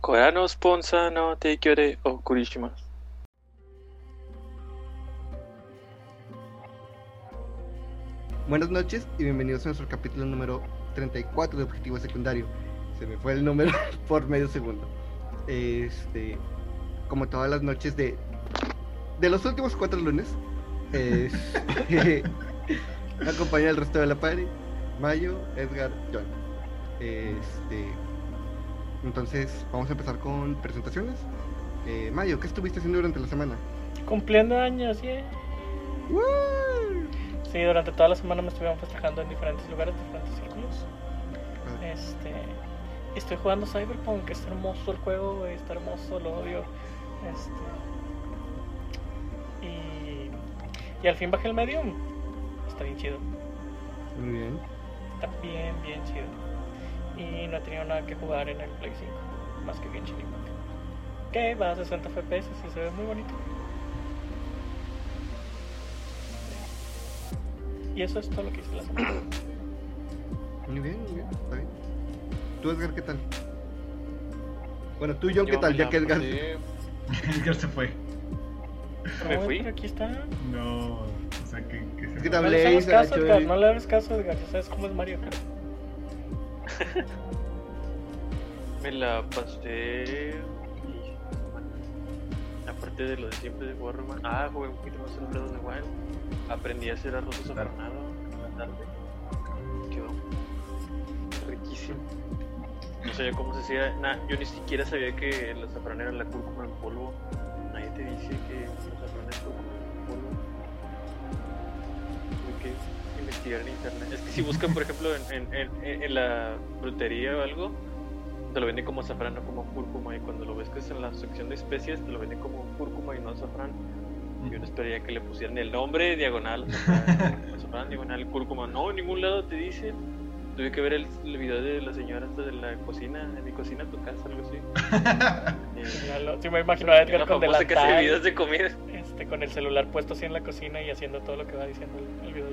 Korano Sponsa no Teikyore o Kurishimasu. Buenas noches y bienvenidos a nuestro capítulo número 34 de Objetivo Secundario. Se me fue el número por medio segundo. Este, como todas las noches de de los últimos cuatro lunes, este, me acompaña el resto de la party, Mayo, Edgar, John. Este, entonces vamos a empezar con presentaciones. Eh, Mayo, ¿qué estuviste haciendo durante la semana? Cumpliendo años, yeah. ¡Woo! Sí, durante toda la semana me estuvieron festejando en diferentes lugares, diferentes círculos. Este, estoy jugando Cyberpunk, está hermoso el juego, está hermoso, lo odio. Este, y, y al fin bajé el Medium. Está bien chido. Muy bien. Está bien, bien chido. Y no he tenido nada que jugar en el Play 5, más que Genshin Impact. Que va a 60 FPS y se ve muy bonito. Y eso es todo lo que hice la semana. Muy bien, muy bien, está bien. ¿Tú, Edgar, qué tal? Bueno, tú, John, ¿qué Yo tal? Ya que Edgar. pasé- Edgar se fue. ¿Me fui? pero aquí está. No, o sea, que, que se Es que fue. te No le hagas caso, Edgar. No le hagas caso, Edgar. Ya sabes cómo es Mario Kart. Me la pasé. y- Aparte de lo de siempre de Warman. Ah, jugué un poquito más el Breath the Wild. Aprendí a hacer arroz azafranado en la tarde. Quedó riquísimo. No sabía cómo se hacía. Nah, yo ni siquiera sabía que el azafrán era la cúrcuma en polvo. Nadie te dice que el azafrán es cúrcuma en polvo. Tuve que investigar en internet. Es que si buscan, por ejemplo, en, en, en, en la frutería o algo, te lo venden como azafrán, no como cúrcuma. Y cuando lo ves que es en la sección de especies, te lo venden como cúrcuma y no azafrán. Yo no esperaría que le pusieran el nombre diagonal, azafrán, azafrán, diagonal, cúrcuma. No, en ningún lado te dicen. Tuve que ver el, el video de la señora esta de la cocina, en mi cocina, tu casa, algo así. Eh, lo- Sí, me imagino a Edgar con famosa que hace delantal, videos de comida. este, con el celular puesto así en la cocina y haciendo todo lo que va diciendo el, el video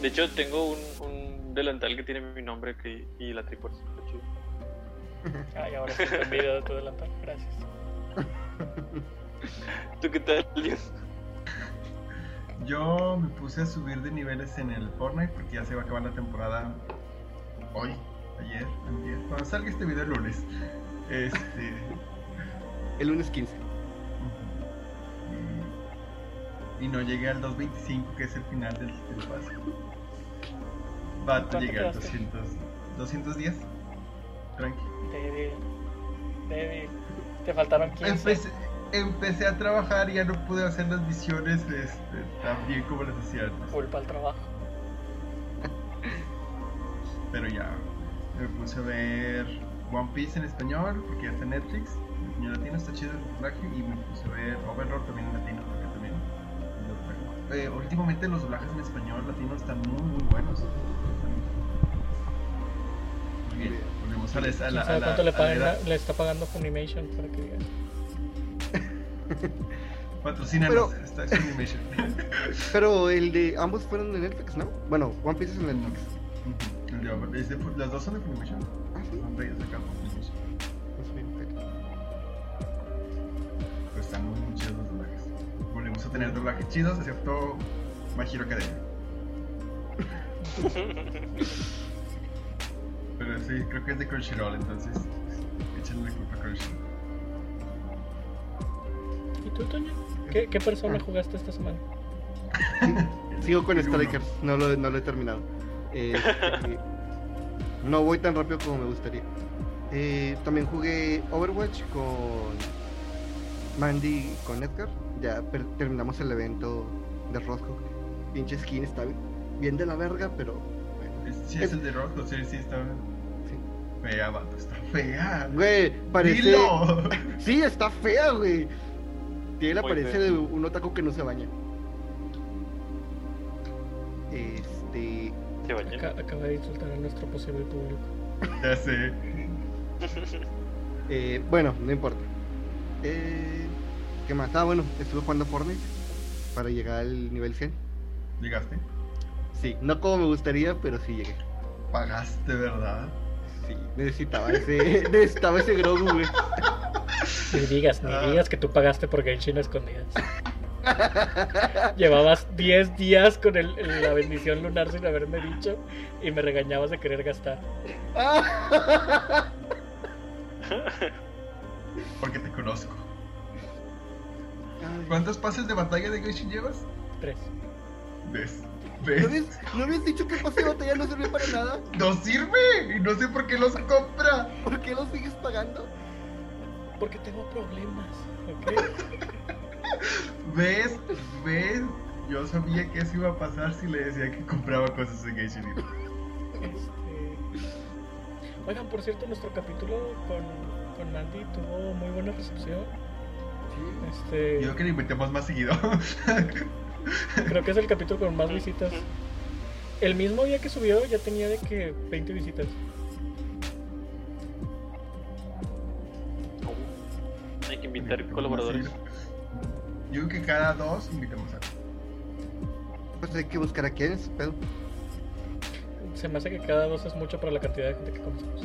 de hecho, tengo un, un delantal que tiene mi nombre que, y la chido. Ay, ahora sí el video de tu delantal. Gracias. ¿Tú qué tal, Dios? Yo me puse a subir de niveles en el Fortnite porque ya se va a acabar la temporada hoy, ayer, antier. Cuando salga este video el lunes. Este. El lunes 15. y, y no llegué al 225, que es el final del, del pase. Va a ¿Cuánto llegar al quedaste? 200. 210. Tranqui. Débil. Débil. Te faltaron 15. Empecé, empecé a trabajar y ya no pude hacer las misiones este, tan bien como las hacía antes. Culpa al trabajo. Pero ya me puse a ver One Piece en español porque ya está en Netflix. En español latino está chido el doblaje y me puse a ver Overlord también en latino porque también el. Eh, últimamente los doblajes en español latino están muy muy buenos. Volvemos a la, a ¿Quién la, a la- cuánto le, a la le está pagando Funimation para que digas? Patrocínanos, Pero- está es Funimation. Pero el de ambos fueron de Netflix, ¿no? Bueno, One Piece es en Netflix. Ujú. El de Over- es de las dos son de Funimation. Ah, sí. Son reyes de acá por Funimation. Pero están muy, muy chidos los doblajes. Volvemos a tener doblajes chidos, excepto My Hero Academia. Pero sí, creo que es de Crunchyroll, entonces échenle la culpa a Crunchyroll. ¿Y tú, Toño? ¿Qué, qué persona Ah. jugaste esta semana? Sigo con. Strikers, no lo, no lo he terminado. Eh, eh, no voy tan rápido como me gustaría. Eh, también jugué Overwatch con Mandy y con Edgar. Ya per- terminamos el evento de Roscoe. Pinche skin está bien de la verga, pero bueno. Es- Sí, es el de Rock, o sea, sí está Sí. Fea, vato, está fea. Güey, parece. ¡Dilo! Sí, está fea, güey. Tiene la apariencia de un otaku que no se baña. Este. ¿Se bañan? Aca- acaba de insultar a nuestro posible público. ya sé. Eh, bueno, no importa. Eh, ¿Qué más? Ah, bueno, estuve jugando Fortnite para llegar al nivel 100. ¿Llegaste? Sí, no como me gustaría, pero sí llegué. Pagaste, ¿verdad? Sí, necesitaba ese, necesitaba ese Grogu, güey. Ni digas, ni Ah. digas que tú pagaste por Genshin a escondidas. Llevabas 10 días con el- el- la bendición lunar sin haberme dicho y me regañabas de querer gastar. Porque te conozco. ¿Cuántos pases de batalla de Genshin llevas? 3. ¿Ves? ¿No habías, ¿No habías dicho que el pase de batalla no sirve para nada? ¡No sirve! Y no sé por qué los compra. ¿Por qué lo sigues pagando? Porque tengo problemas, ¿ok? ¿Ves? ¿Ves? Yo sabía que eso iba a pasar si le decía que compraba cosas en Genshin Impact. Este... Oigan, por cierto, nuestro capítulo con, con Mandy tuvo muy buena recepción. Este, Yo creo que le invitemos más seguido. creo que es el capítulo con más visitas. El mismo día que subió ya tenía de que 20 visitas. Hay que invitar colaboradores. Yo creo que cada dos invitamos a Pues hay que buscar a quién es, pedo. Se me hace que cada dos es mucho para la cantidad de gente que conocemos.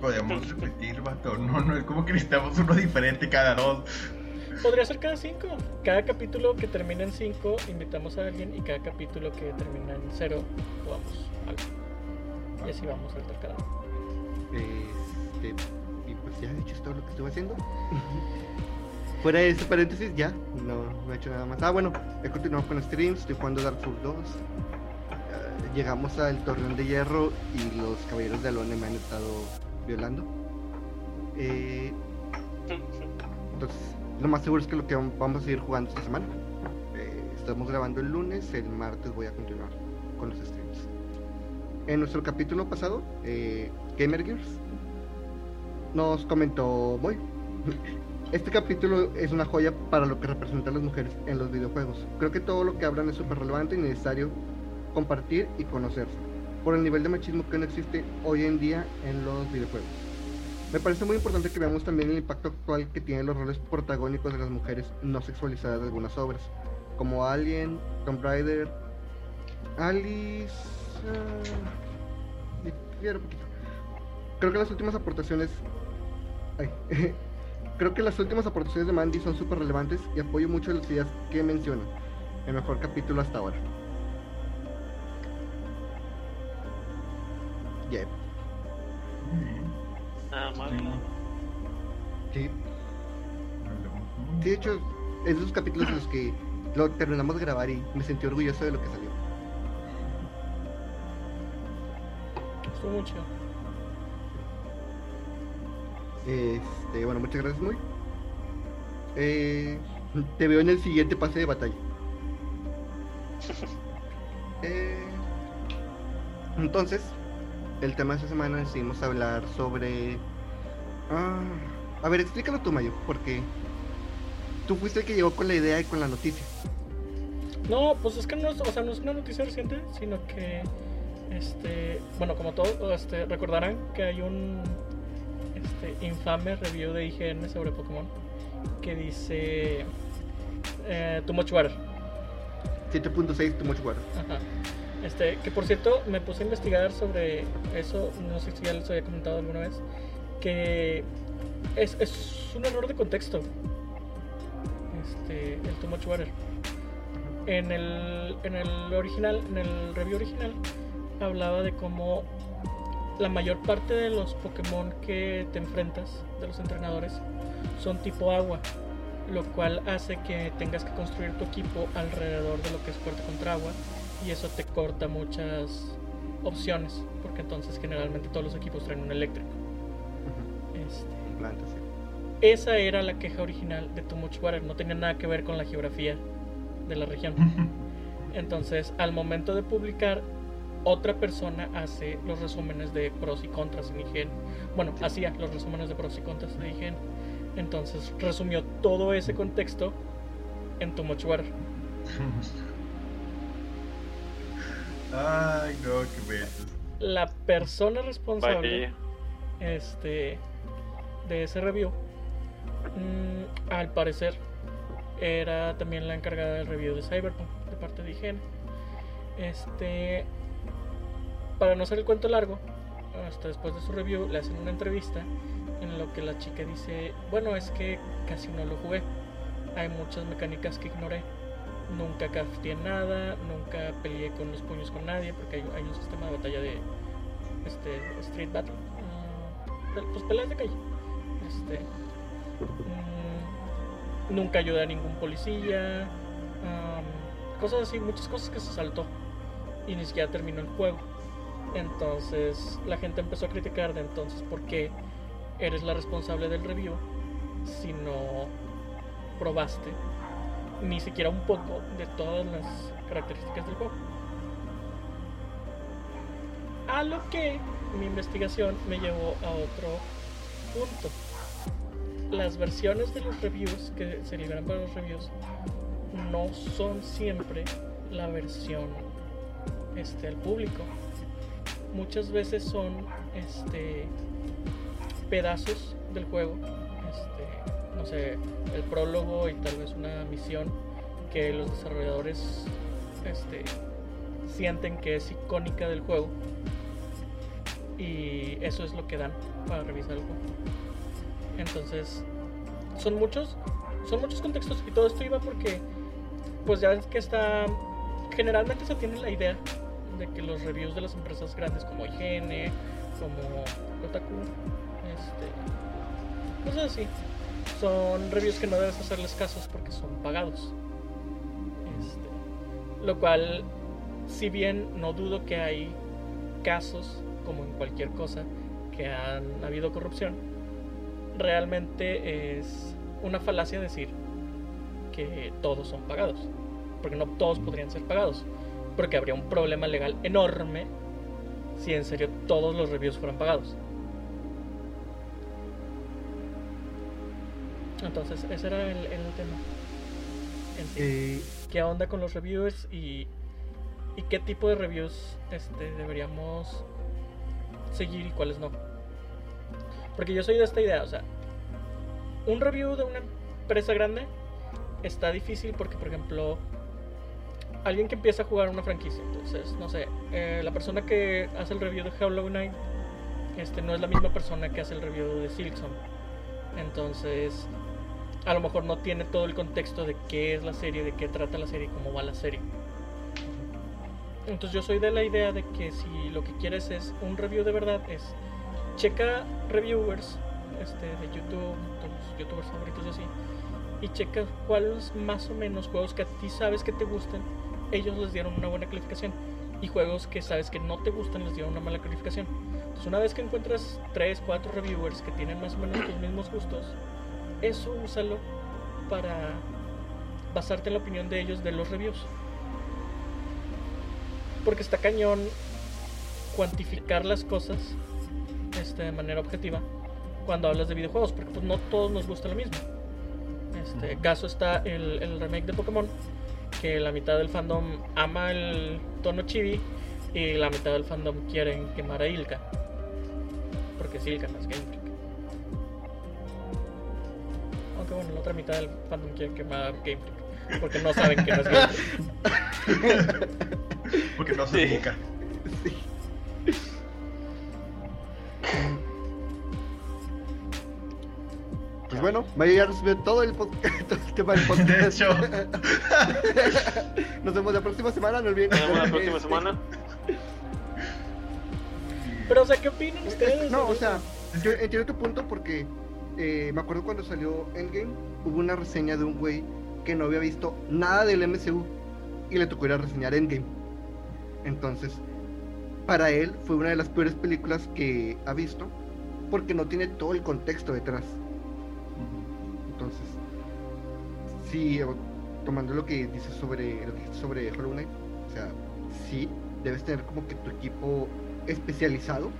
Podemos repetir, vato. No, no, es como que necesitamos uno diferente cada dos. Podría ser cada cinco. Cada capítulo que termine en 5 invitamos a alguien y cada capítulo que termina en 0 jugamos algo. Y así vamos intercalando. Este, y pues ya, de hecho, todo lo que estuve haciendo. Fuera de ese paréntesis, ya, no, no he hecho nada más. Ah, bueno, he continuado con streams, estoy jugando Dark Souls 2. Ah, llegamos al Torreón de Hierro y los caballeros de Alone me han estado violando. Eh, entonces, lo más seguro es que lo que vam- vamos a seguir jugando esta semana. Eh, estamos grabando el lunes, el martes voy a continuar con los streams. En nuestro capítulo pasado, eh, Gamer Gears nos comentó muy. Este capítulo es una joya para lo que representan las mujeres en los videojuegos. Creo que todo lo que hablan es súper relevante y necesario compartir y conocer por el nivel de machismo que no existe hoy en día en los videojuegos. Me parece muy importante que veamos también el impacto actual que tienen los roles protagónicos de las mujeres no sexualizadas de algunas obras, como Alien, Tomb Raider, Alice. ah. Creo que las últimas aportaciones. ay, creo que las últimas aportaciones de Mandy son súper relevantes y apoyo mucho las ideas que menciona. El mejor capítulo hasta ahora. Yep. Sí. Sí, de hecho, es de esos capítulos en los que lo terminamos de grabar y me sentí orgulloso de lo que salió. Estuvo muy chido. Este, bueno, muchas gracias, muy. Eh, te veo en el siguiente pase de batalla. Eh, entonces, el tema de esta semana decidimos hablar sobre. Ah, a ver, explícalo tú, Mayo, porque tú fuiste el que llegó con la idea y con la noticia. No, pues es que no es, o sea, no es una noticia reciente, sino que, este, bueno, como todos este, recordarán que hay un este, infame review de IGN sobre Pokémon que dice eh, Too Much Water. 7.6 Too Much Water. Ajá. Este, que por cierto, me puse a investigar sobre eso, no sé si ya les había comentado alguna vez, que es, es un error de contexto. Este, el Too Much Water. En el, en el original, en el review original, hablaba de cómo la mayor parte de los Pokémon que te enfrentas, de los entrenadores, son tipo agua, lo cual hace que tengas que construir tu equipo alrededor de lo que es fuerte contra agua y eso te corta muchas opciones, porque entonces generalmente todos los equipos traen un eléctrico. Este, plantas, sí. esa era la queja original de Too Much Water, no tenía nada que ver con la geografía de la región. Entonces, al momento de publicar, otra persona hace los resúmenes de pros y contras en IGN. Bueno, hacía los resúmenes de pros y contras de IGN. Entonces, resumió todo ese contexto en Too Much Water. Ay, no, qué besos. La persona responsable Vaya. este, de ese review, mm, al parecer, era también la encargada del review de Cyberpunk, de parte de IGN. Este, para no hacer el cuento largo, hasta después de su review, le hacen una entrevista en lo que la chica dice, bueno, es que casi no lo jugué. Hay muchas mecánicas que ignoré. Nunca crafteé nada, nunca peleé con los puños con nadie, porque hay, hay un sistema de batalla de este, Street Battle. Uh, pues peleas de calle. Este, mm, nunca ayudé a ningún policía. Cosas así, muchas cosas que se saltó. Y ni siquiera terminó el juego. Entonces la gente empezó a criticar de entonces por qué eres la responsable del review si no probaste ni siquiera un poco de todas las características del juego. A lo que mi investigación me llevó a otro punto. Las versiones de los reviews que se liberan para los reviews no son siempre la versión este, al público. Muchas veces son este, pedazos del juego, este, no sé, el prólogo y tal vez una misión que los desarrolladores este, sienten que es icónica del juego y eso es lo que dan para revisar el juego. Entonces, son muchos, son muchos contextos y todo esto iba porque, pues ya es que está, generalmente se tiene la idea de que los reviews de las empresas grandes como IGN, como Kotaku, este, así, son reviews que no debes hacerles casos porque son pagados. Este, lo cual, si bien no dudo que hay casos, como en cualquier cosa, que han habido corrupción, realmente es una falacia decir que todos son pagados. Porque no todos podrían ser pagados. Porque habría un problema legal enorme si en serio todos los reviews fueran pagados. Entonces, ese era el, el tema. En sí. Eh, ¿Qué onda con los reviews y, y qué tipo de reviews este, deberíamos seguir y cuáles no? Porque yo soy de esta idea, o sea, un review de una empresa grande está difícil porque, por ejemplo, alguien que empieza a jugar una franquicia, entonces, no sé, eh, la persona que hace el review de Hollow Knight este, no es la misma persona que hace el review de Silksong. Entonces, a lo mejor no tiene todo el contexto de qué es la serie, de qué trata la serie, cómo va la serie. Entonces yo soy de la idea de que si lo que quieres es un review de verdad, es checa reviewers este, de YouTube, tus youtubers favoritos y así, y checa cuáles más o menos juegos que a ti sabes que te gustan, ellos les dieron una buena calificación, y juegos que sabes que no te gustan les dieron una mala calificación. Entonces una vez que encuentras 3, 4 reviewers que tienen más o menos tus mismos gustos, eso úsalo para basarte en la opinión de ellos de los reviews. Porque está cañón cuantificar las cosas este, de manera objetiva cuando hablas de videojuegos, porque pues no todos nos gusta lo mismo. Este caso está el, el remake de Pokémon, que la mitad del fandom ama el tono chibi y la mitad del fandom quieren quemar a Ilka. Porque es Ilka, no es Game Freak. Aunque bueno, la otra mitad del fandom quiere quemar a Game Freak. Porque no saben que no es Game Freak. Porque no se Sí. dedica. Pues bueno, Mario ya resumió todo el, podcast, todo el tema del podcast. De hecho, Nos vemos la próxima semana, no olviden. Nos vemos la próxima este, semana. Pero, o sea, ¿qué opinan ustedes? No, o sea, yo entiendo tu punto porque eh, me acuerdo cuando salió Endgame, hubo una reseña de un güey que no había visto nada del MCU y le tocó ir a reseñar Endgame. Entonces, para él fue una de las peores películas que ha visto porque no tiene todo el contexto detrás. Entonces, sí, tomando lo que dices sobre, lo que sobre Hollow Knight, o sea, sí, debes tener como que tu equipo especializado,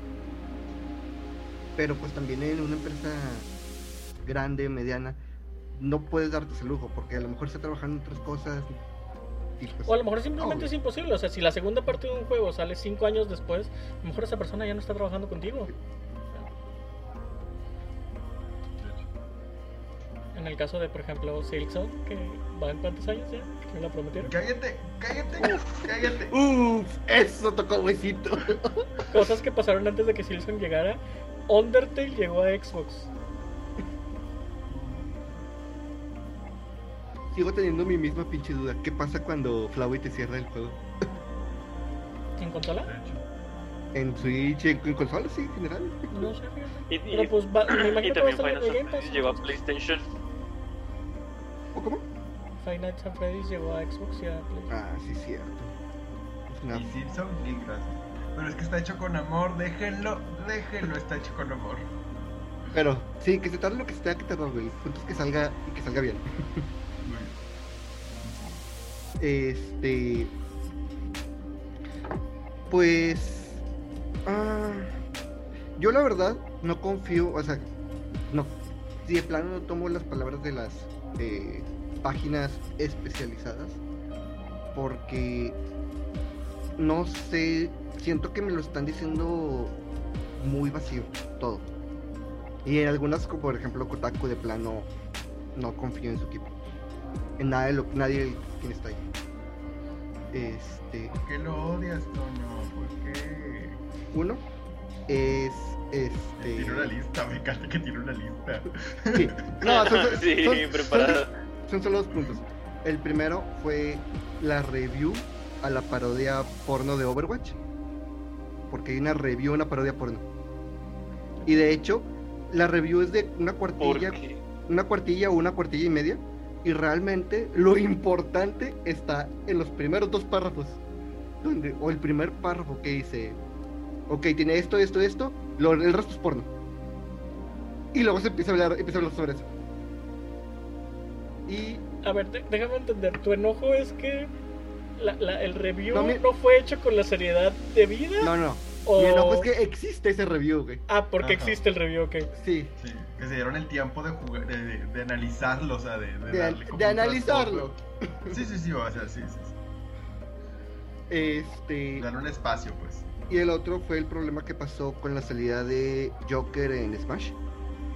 pero pues también en una empresa grande, mediana, no puedes darte ese lujo, porque a lo mejor está trabajando en otras cosas. O a lo mejor simplemente obvio. es imposible. O sea, si la segunda parte de un juego sale cinco años después, a lo mejor esa persona ya no está trabajando contigo. en el caso de, por ejemplo, Silksong, que va en cuántos años ya, que me lo prometieron. Cállate, cállate, cállate. Uf, eso tocó huesito. Cosas que pasaron antes de que Silksong llegara. Undertale llegó a Xbox. Sigo teniendo mi misma pinche duda. ¿Qué pasa cuando Flowey te cierra el juego? ¿En consola? En Switch, en, en consolas, sí, en general. No sé, fíjate. Y, y- Pero pues va, me y imagino que a también Final Fantasy Pass. llegó a. PlayStation. ¿O cómo? At Freddy's llegó a Xbox y a PlayStation. Ah, sí, cierto. Una- y Simpson, bien, gracias. Pero es que está hecho con amor, déjenlo, déjenlo, está hecho con amor. Pero, sí, que se tarde lo que se tenga que tardar, güey. El punto es que salga y que salga bien. Este. Pues. ah, yo la verdad no confío, o sea, no. Si de plano no tomo las palabras de las eh, páginas especializadas, porque no sé, siento que me lo están diciendo muy vacío todo. Y en algunas, como por ejemplo Kotaku, de plano no confío en su equipo. En nada de lo nadie quien está ahí. Este, ¿Por qué lo odias, Toño? ¿Por qué? uno es este. Tiene una lista, me encanta que tiene una lista. Sí. No, son, son- sí, son- preparado. son solo dos puntos. El primero fue la review a la parodia porno de Overwatch. Porque hay una review, una parodia porno. Y de hecho, la review es de una cuartilla, una cuartilla o una cuartilla y media. Y realmente lo importante está en los primeros dos párrafos. Donde, o el primer párrafo que dice, ok, tiene esto, esto, esto, lo- el resto es porno. Y luego se empieza a hablar, empieza a hablar sobre eso. Y A ver, déjame entender. ¿Tu enojo es que la- la- el review No, no, fue hecho con la seriedad debida? no, no, o... mi enojo es que existe ese review, güey. Ah, porque Ajá. existe el review, ok. Sí, Sí, que se dieron el tiempo de jugar, de, de- de analizarlo, o sea, de, de, De- darle como analizarlo. Sí, sí, sí, o sea, sí, sí, sí. este. Un espacio, pues. Y el otro fue el problema que pasó con la salida de Joker en Smash.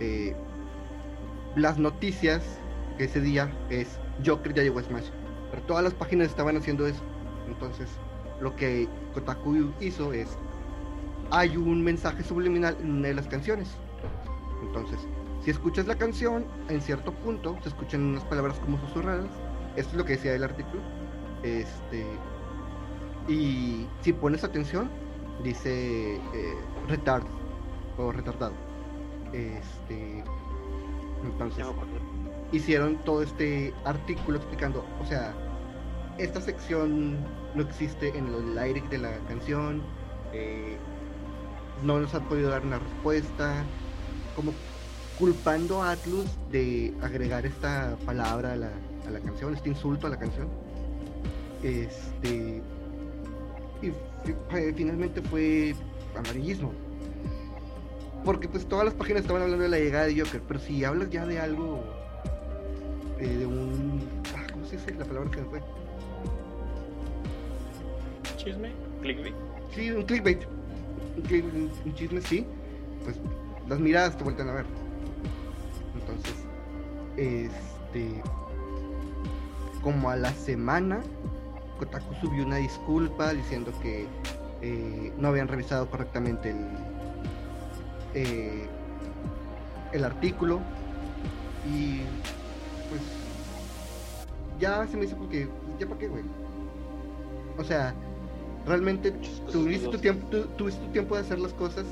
Eh, las noticias que ese día es Joker ya llegó a Smash. Pero todas las páginas estaban haciendo eso. Entonces, lo que Kotaku hizo es. Hay un mensaje subliminal en una de las canciones. Entonces, si escuchas la canción, en cierto punto se escuchan unas palabras como susurradas. Esto es lo que decía el artículo. Este. Y si pones atención, dice eh, retard o retardado. Este. Entonces, hicieron todo este artículo explicando, o sea, esta sección no existe en el lyric de la canción, eh, no nos ha podido dar una respuesta, como culpando a Atlus de agregar esta palabra a la, a la canción, este insulto a la canción. Este. Y finalmente fue amarillismo. Porque pues todas las páginas estaban hablando de la llegada de Joker, pero si hablas ya de algo, eh, de un... ah, ¿Cómo se dice la palabra que me fue? Chisme. Clickbait. Sí, un clickbait. Un, un- chisme, sí. Pues las miradas te vuelven a ver. Entonces, este. Como a la semana, Kotaku subió una disculpa diciendo que eh, no habían revisado correctamente el, eh, el artículo. Y pues ya se me hizo porque, ya para qué, güey. O sea, realmente tuviste tu, tiempo, tu- tuviste tu tiempo de hacer las cosas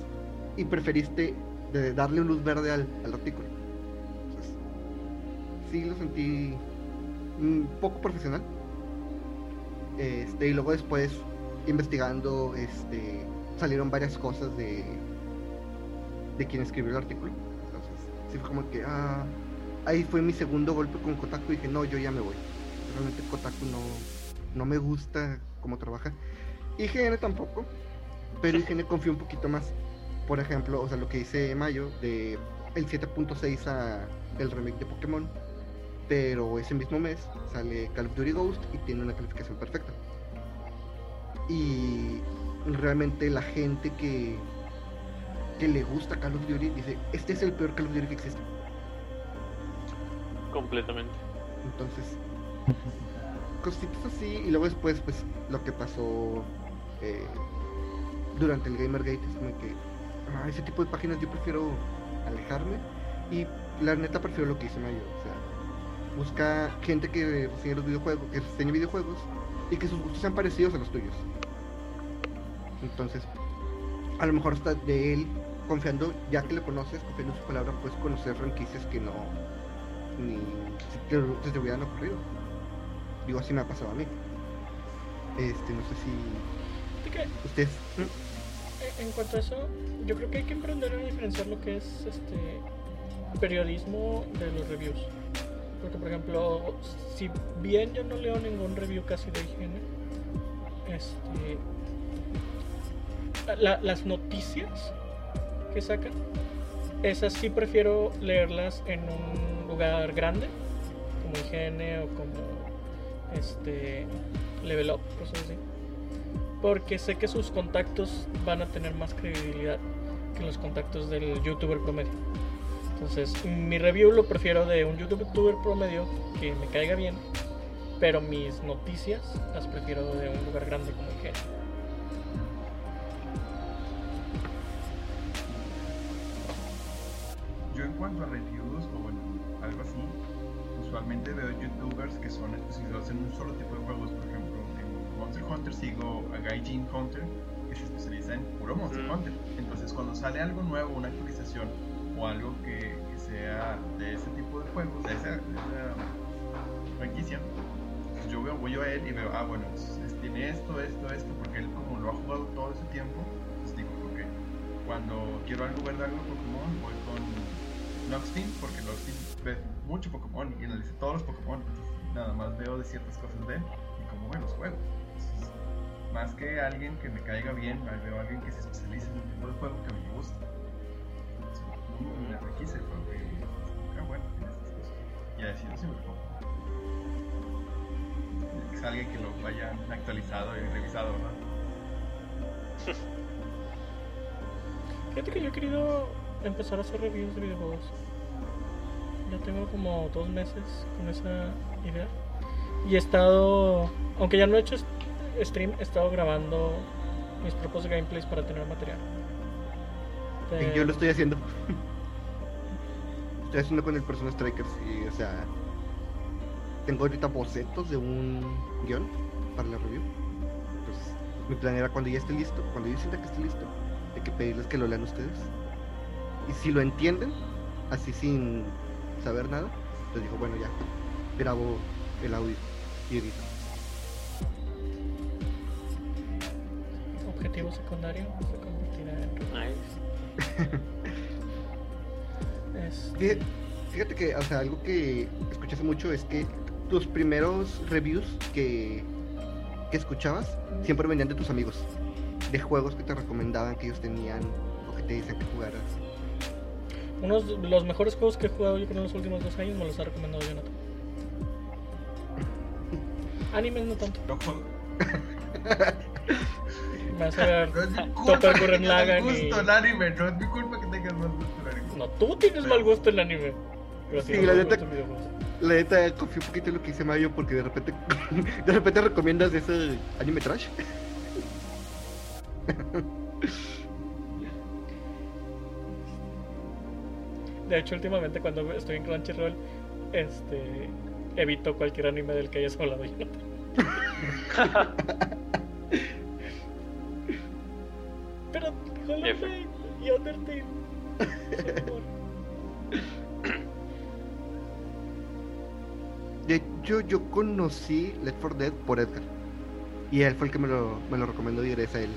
y preferiste de darle luz verde al, al artículo. Entonces, sí lo sentí un poco profesional. Este, y luego después, investigando, este, salieron varias cosas de, de quien escribió el artículo. Entonces, sí fue como que, ah, ahí fue mi segundo golpe con Kotaku y dije, no, yo ya me voy. Realmente Kotaku no, no me gusta cómo trabaja. IGN tampoco, pero IGN confío un poquito más. Por ejemplo, o sea, lo que dice Mayo de el 7.6 a el remake de Pokémon, pero ese mismo mes sale Call of Duty Ghost y tiene una calificación perfecta. Y realmente la gente que que le gusta Call of Duty dice, este es el peor Call of Duty que existe. Completamente. Entonces, cositas así, y luego después, pues, lo que pasó eh, durante el Gamergate es como que ah, ese tipo de páginas yo prefiero alejarme y la neta prefiero lo que hice Mayo, o sea, busca gente que reseñe los videojuegos, que reseñe videojuegos y que sus gustos sean parecidos a los tuyos. Entonces, a lo mejor hasta de él, confiando, ya que lo conoces, confiando en su palabra, puedes conocer franquicias que no ni si te, te hubieran ocurrido. Digo, así me ha pasado a mí. Este, no sé si Ustedes. En- cuanto a eso, yo creo que hay que aprender a diferenciar lo que es este periodismo de los reviews. Porque, por ejemplo, si bien yo no leo ningún review casi de higiene, este, la- las noticias que sacan, esas sí prefiero leerlas en un lugar grande, como higiene o como este level up, cosas así porque sé que sus contactos van a tener más credibilidad que los contactos del youtuber promedio. Entonces, mi review lo prefiero de un youtuber promedio que me caiga bien, pero mis noticias las prefiero de un lugar grande como IGN. Yo en cuanto a reviews o bueno, algo así, usualmente veo youtubers que son especializados en un solo tipo de juegos. Por ejemplo, Monster Hunter sigo a Gaijin Hunter que se especializa en puro Monster Mm. Hunter. Entonces cuando sale algo nuevo, una actualización o algo que, que sea de ese tipo de juegos, de esa, de esa franquicia, pues yo veo, voy yo a él y veo, ah bueno, es- es- tiene esto, esto, esto, porque él como lo ha jugado todo ese tiempo, pues digo, ok, cuando quiero algo ver de algo de Pokémon, voy con Noxteam, porque Noxteam ve mucho Pokémon y analiza todos los Pokémon, entonces nada más veo de ciertas cosas de él y cómo ve los juegos. Más que alguien que me caiga bien, veo a alguien que se especialice en un tipo de juego que me gusta. Entonces, me enriquece el juego y ah, bueno. Y a decido si me. Es alguien que lo vaya actualizado y revisado, ¿verdad? Fíjate que yo he querido empezar a hacer reviews de videojuegos. Ya tengo como dos meses con esa idea. Y he estado, aunque ya no he hecho stream, he estado grabando mis propios gameplays para tener material. Yo lo estoy haciendo. Estoy haciendo con el Persona Strikers y, o sea, tengo ahorita bocetos de un guion para la review. Entonces, mi plan era cuando ya esté listo, cuando yo sienta que esté listo, hay que pedirles que lo lean ustedes. Y si lo entienden, así sin saber nada, les digo, bueno, ya, grabo el audio y edito. Objetivo secundario se convertirá en Nice. Este, Fíjate, que, o sea, algo que escuché hace mucho es que tus primeros reviews que, que escuchabas siempre venían de tus amigos, de juegos que te recomendaban, que ellos tenían o que te dicen que jugaras. Unos de los mejores juegos que he jugado yo creo en los últimos dos años me los ha recomendado Jonathan. Animes no tanto. No. Me vas a ver. No es mi Topper culpa que Gurren tengas Lagann gusto y- el anime, no es mi culpa que tengas más gusto el anime. No, tú tienes mal gusto en el anime. Pero Sí, la mal neta-. La neta, confío un poquito en lo que dice Mayo porque de repente, de repente recomiendas ese anime trash. De hecho, últimamente cuando estoy en Crunchyroll, este, evito cualquier anime del que hayas hablado, Jonathan. Hollow F. Knight y Undertale. De hecho, yo conocí Left 4 Dead por Edgar. Y él fue el que me lo, me lo recomendó y gracias a él.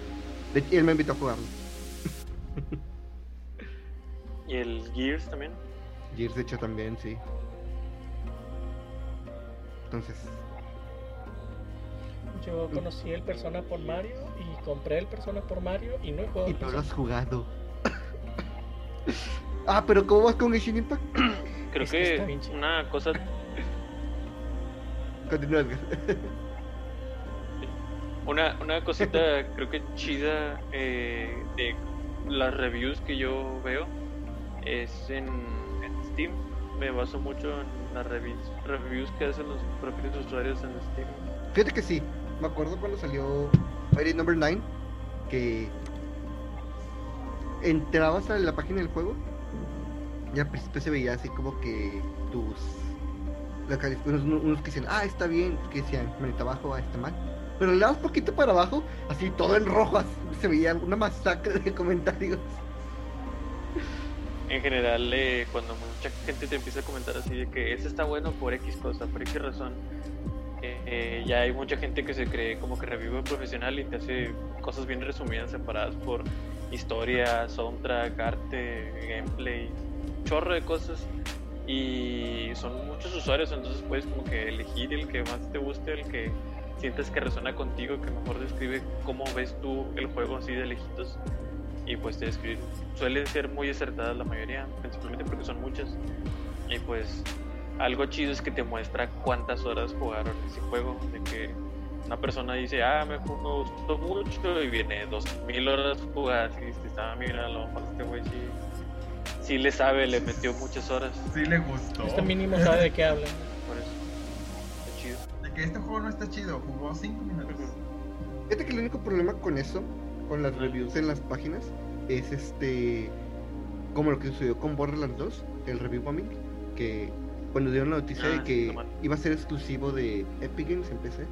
De- él me invitó a jugarlo. Y el Gears también. Gears, de hecho, también, sí. Entonces, Yo conocí el Persona por Mario y compré el Persona por Mario y no he jugado y el no lo has jugado. ah, pero ¿cómo vas con Genshin Impact? Creo Es que que está bien chido. una cosa Continúa, Edgar. Una, una cosita creo que chida eh, de las reviews que yo veo es en, en Steam. me baso mucho en las reviews, reviews que hacen los propios usuarios en Steam. Fíjate que sí, me acuerdo cuando salió Fire Number 9 que entrabas a la página del juego y al principio se veía así como que tus unos, que decían, ah, está bien, que decían, manita abajo, ah, está mal. Pero le das poquito para abajo, así todo en rojo, así, se veía una masacre de comentarios. En general, eh, cuando mucha gente te empieza a comentar así de que ese está bueno por X cosa, por X razón, eh, ya hay mucha gente que se cree como que revive profesional y te hace cosas bien resumidas, separadas por historia, soundtrack, arte, gameplay, chorro de cosas y son muchos usuarios, entonces puedes como que elegir el que más te guste, el que sientes que resuena contigo, que mejor describe cómo ves tú el juego así de lejitos y pues te describe. Suelen ser muy acertadas la mayoría, principalmente porque son muchas y pues algo chido es que te muestra cuántas horas jugaron ese juego, de que una persona dice, ah, me, gustó mucho y viene dos mil horas jugadas y dice, ah, mira, lo mejor este güey sí sí le sabe, le metió muchas horas. Sí le gustó. Este mínimo sabe de qué habla. Por eso. Está chido. De que este juego no está chido, jugó 5 minutos. Fíjate que el único problema con eso, con las reviews en las páginas, es este. Como lo que sucedió con Borderlands 2, el review bombing, que cuando dieron la noticia de Ah, que no iba a ser exclusivo de Epic Games en PC,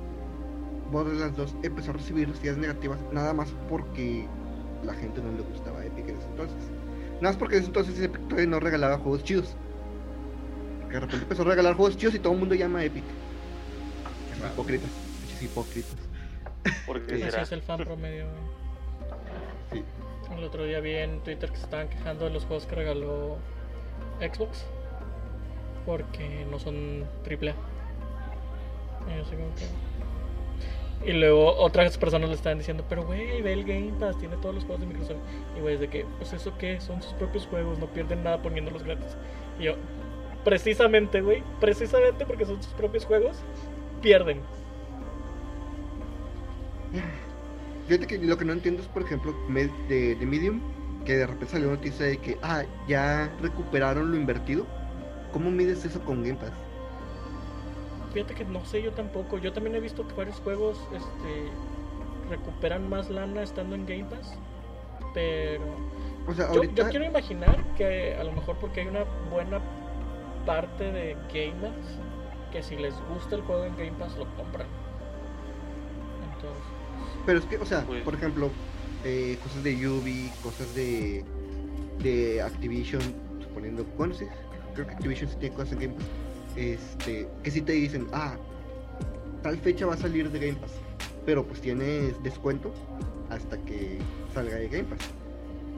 Borderlands 2 empezó a recibir noticias negativas nada más porque la gente no le gustaba Epic en ese entonces. Nada más porque en ese entonces Epic todavía no regalaba juegos chidos. Que de repente empezó a regalar juegos chidos y todo el mundo llama a Epic. Raro. Hipócritas, pinches hipócritas. Porque Sí, Así será. es el fan promedio. güey. Sí. El otro día vi en Twitter que se estaban quejando de los juegos que regaló Xbox porque no son triple. Y luego otras personas le estaban diciendo, pero güey, ve el Game Pass, tiene todos los juegos de Microsoft. Y güey, de que, pues eso qué, son sus propios juegos, no pierden nada poniéndolos gratis. Y yo, precisamente, güey, precisamente porque son sus propios juegos, pierden. Fíjate que lo que no entiendo es, por ejemplo, de, de Medium, que de repente salió noticia de que, ah, ya recuperaron lo invertido. ¿Cómo mides eso con Game Pass? Fíjate que no sé yo tampoco. Yo también he visto que varios juegos este, recuperan más lana estando en Game Pass. Pero O sea, yo, ahorita... yo quiero imaginar que a lo mejor porque hay una buena parte de gamers que si les gusta el juego en Game Pass lo compran. Entonces, Pero es que, o sea, Pues- por ejemplo, eh, cosas de Ubi, cosas de, de Activision, suponiendo, bueno, sí, creo que Activision sí tiene cosas en Game Pass, este, que sí te dicen, ah, tal fecha va a salir de Game Pass, pero pues tienes descuento hasta que salga de Game Pass.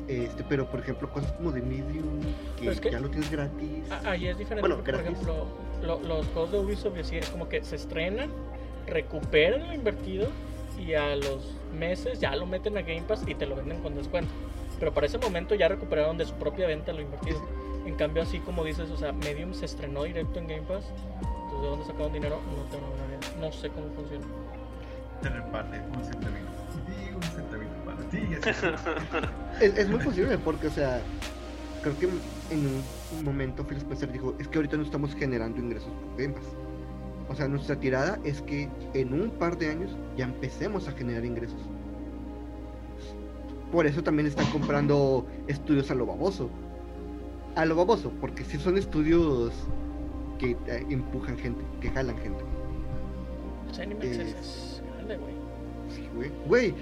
Este, pero por ejemplo, cosas como de Medium, que, Pero es que- ya lo tienes gratis. ahí es diferente Bueno, porque, por ejemplo, lo- los juegos de Ubisoft es como que se estrenan, recuperan lo invertido y a los meses ya lo meten a Game Pass y te lo venden con descuento. Pero para ese momento ya recuperaron de su propia venta lo invertido. En cambio, así como dices, o sea, Medium se estrenó directo en Game Pass. Entonces, ¿de dónde sacaron dinero? No tengo menor idea. No sé cómo funciona. Te reparte un centavito. Sí, un centavito para ti. Es, es muy posible porque, o sea, creo que en un momento Phil Spencer dijo, es que ahorita no estamos generando ingresos por Game Pass. O sea, nuestra tirada es que en un par de años ya empecemos a generar ingresos. Por eso también están comprando estudios a lo baboso. A lo baboso, porque si son estudios que eh, empujan gente, que jalan gente. Zenimax es, Es- grande, güey. Sí, güey. Güey.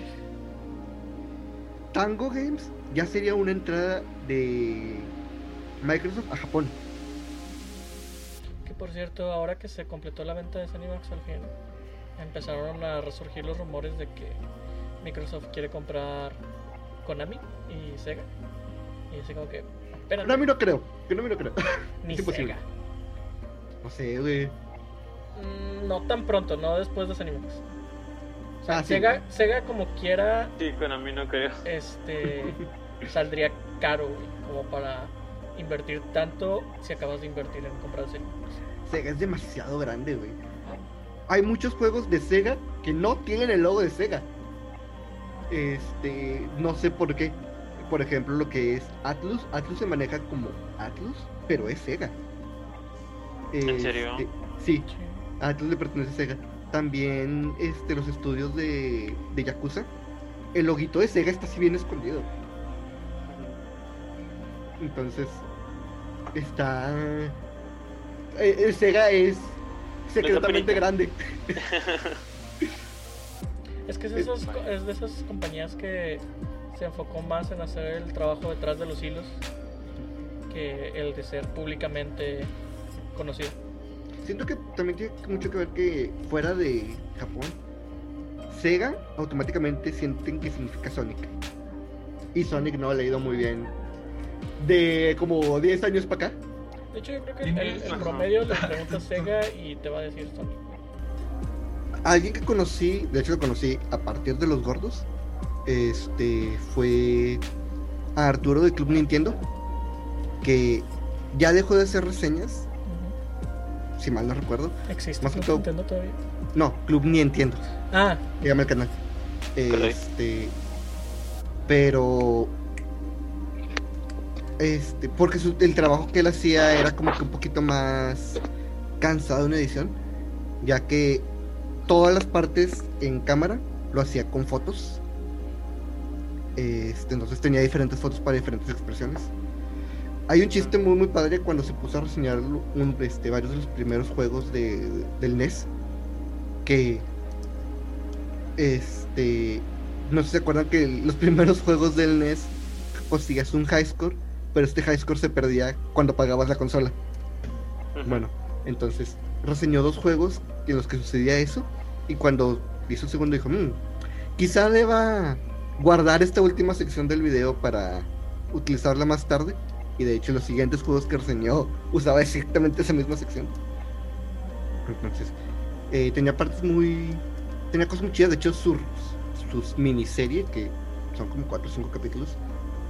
Tango Games ya sería una entrada de Microsoft a Japón. Que por cierto, ahora que se completó la venta de Zenimax al fin, empezaron a resurgir los rumores de que Microsoft quiere comprar Konami y Sega. Y así como que, Konami no creo. Konami no creo. ni es imposible. Sega. No sé, güey. Mm, No tan pronto, no después de Zenimax. O sea, Ah, sí. Sega, Sega como quiera, Sí, con a mí no creo. este, saldría caro, güey, como para invertir tanto si acabas de invertir en comprar Zenimax. Sega es demasiado grande, güey. Hay muchos juegos de Sega que no tienen el logo de Sega. Este, no sé por qué. Por ejemplo, lo que es Atlus. Atlus se maneja como Atlus, pero es Sega. ¿En serio? Este, sí, a Atlus le pertenece Sega. También este, los estudios de, de Yakuza. El loguito de Sega está así bien escondido. Entonces, está. eh, El Sega es secretamente grande. Es que es, esos es de esas compañías que se enfocó más en hacer el trabajo detrás de los hilos que el de ser públicamente conocido. Siento que también tiene mucho que ver que fuera de Japón, Sega automáticamente sienten que significa Sonic. Y Sonic no le ha ido muy bien. De como 10 años para acá. De hecho, yo creo que el, el promedio le pregunta Sega y te va a decir Sonic. Alguien que conocí, de hecho lo conocí a partir de los gordos, este fue a Arturo de Club Nintendo, que ya dejó de hacer reseñas, si mal no recuerdo. ¿Existe Más que Club todo- Nintendo todavía? No, Club Nintendo. Ah, Dígame el canal. Este. Pero. Este. Porque su- el trabajo que él hacía era como que un poquito más cansado en edición. Ya que todas las partes en cámara lo hacía con fotos. Este, entonces tenía diferentes fotos para diferentes expresiones. Hay un chiste muy muy padre cuando se puso a reseñar un- este, varios de los primeros juegos de, del NES. Que este. No sé si se acuerdan que los primeros juegos del NES conseguías un high score, pero este high score se perdía cuando pagabas la consola. Bueno, entonces reseñó dos juegos en los que sucedía eso. Y cuando hizo el segundo dijo: "Mm, Quizá deba guardar esta última sección del video para utilizarla más tarde. Y de hecho, los siguientes juegos que reseñó usaba exactamente esa misma sección. Entonces, eh, tenía partes muy. Tenía cosas muy chidas. De hecho, sus, sus miniserie, que son como 4 o 5 capítulos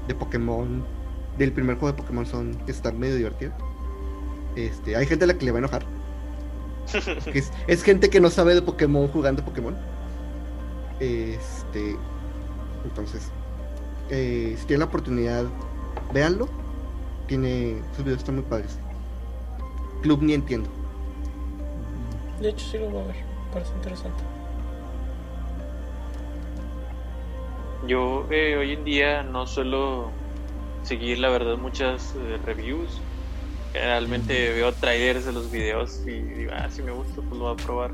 de Pokémon, del primer juego de Pokémon, son están medio divertidos. Este, hay gente a la que le va a enojar. que es, es gente que no sabe de Pokémon jugando Pokémon. Este. Entonces, eh, si tienen la oportunidad, véanlo. Tiene. Sus videos están muy padres. Club ni entiendo. de hecho sí lo voy a ver. Parece interesante. Yo eh, hoy en día no suelo seguir, la verdad, muchas eh, reviews. Generalmente veo trailers de los videos y digo, ah, si me gusta, pues lo voy a probar.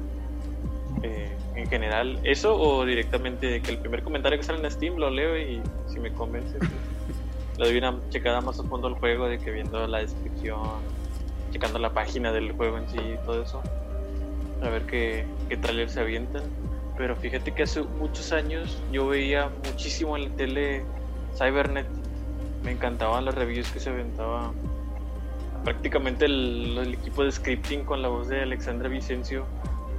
Eh, en general, eso o directamente que el primer comentario que sale en Steam lo leo y si me convence, pues, le doy una checada más a fondo al juego, de que viendo la descripción, checando la página del juego en sí y todo eso, a ver qué, qué trailer se avientan. Pero fíjate que hace muchos años yo veía muchísimo en la tele Cybernet. Me encantaban las reviews que se aventaba. Prácticamente el, el equipo de scripting con la voz de Alexandra Vicencio.